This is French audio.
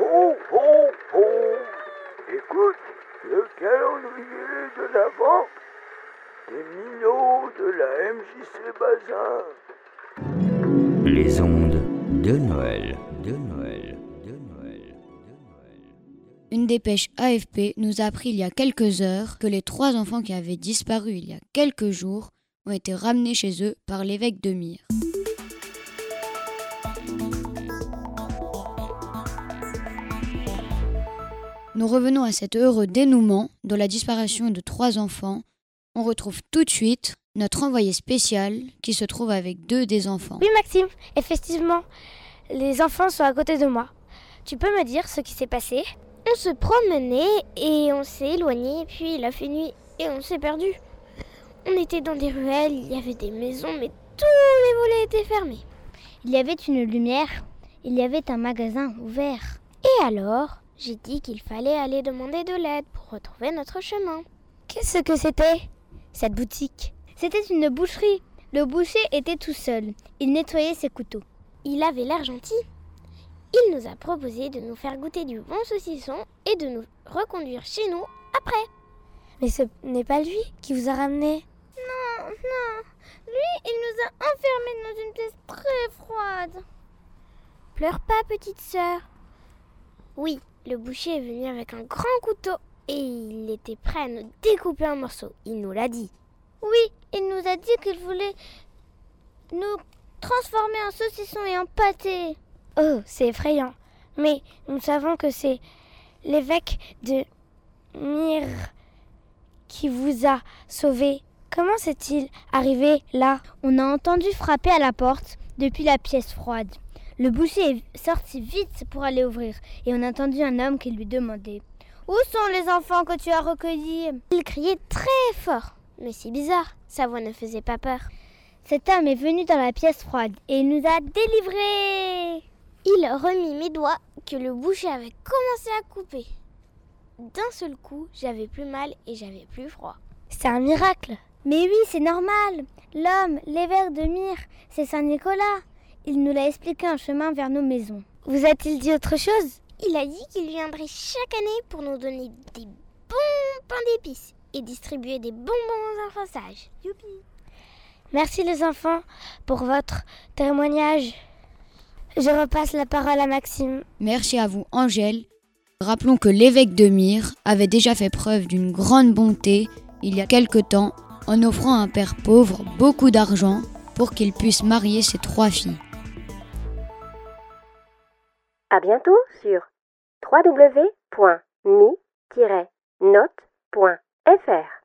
Ho, ho, ho Écoute le calendrier de l'Avent des minots de la MJC Bazin. Les ondes de Noël, de Noël, de Noël, de Noël. Une dépêche AFP nous a appris il y a quelques heures que les trois enfants qui avaient disparu il y a quelques jours ont été ramenés chez eux par l'évêque de Myre. Nous revenons à cet heureux dénouement de la disparition de trois enfants. On retrouve tout de suite notre envoyé spécial qui se trouve avec deux des enfants. Oui Maxime, effectivement, les enfants sont à côté de moi. Tu peux me dire ce qui s'est passé? On se promenait et on s'est éloigné, puis il a fait nuit et on s'est perdu. On était dans des ruelles, il y avait des maisons, mais tous les volets étaient fermés. Il y avait une lumière, il y avait un magasin ouvert. Et alors, j'ai dit qu'il fallait aller demander de l'aide pour retrouver notre chemin. Qu'est-ce que c'était Cette boutique? C'était une boucherie. Le boucher était tout seul. Il nettoyait ses couteaux. Il avait l'air gentil. Il nous a proposé de nous faire goûter du bon saucisson et de nous reconduire chez nous après. Mais ce n'est pas lui qui vous a ramené. Non, non. Lui, il nous a enfermés dans une pièce très froide. Pleure pas, petite sœur. Oui, le boucher est venu avec un grand couteau et il était prêt à nous découper en morceaux. Il nous l'a dit. Oui, il nous a dit qu'il voulait nous transformer en saucisson et en pâté. Oh, c'est effrayant. Mais nous savons que c'est l'évêque de Myre qui vous a sauvé. Comment s'est-il arrivé là? On a entendu frapper à la porte depuis la pièce froide. Le boucher est sorti vite pour aller ouvrir et on a entendu un homme qui lui demandait Où sont les enfants que tu as recueillis? Il criait très fort. Mais c'est bizarre, sa voix ne faisait pas peur. Cet homme est venu dans la pièce froide et il nous a délivrés. Il remit mes doigts que le boucher avait commencé à couper. D'un seul coup, j'avais plus mal et j'avais plus froid. C'est un miracle. Mais oui, c'est normal. L'homme, l'évêque de Myre, c'est Saint Nicolas. Il nous l'a expliqué en chemin vers nos maisons. Vous a-t-il dit autre chose? Il a dit qu'il viendrait chaque année pour nous donner des bons pains d'épices et distribuer des bonbons enfants sages. Youpi Merci les enfants pour votre témoignage. Je repasse la parole à Maxime. Merci à vous, Angèle. Rappelons que l'évêque de Myre avait déjà fait preuve d'une grande bonté il y a quelque temps en offrant à un père pauvre beaucoup d'argent pour qu'il puisse marier ses trois filles. À bientôt sur www.mi-note.fr.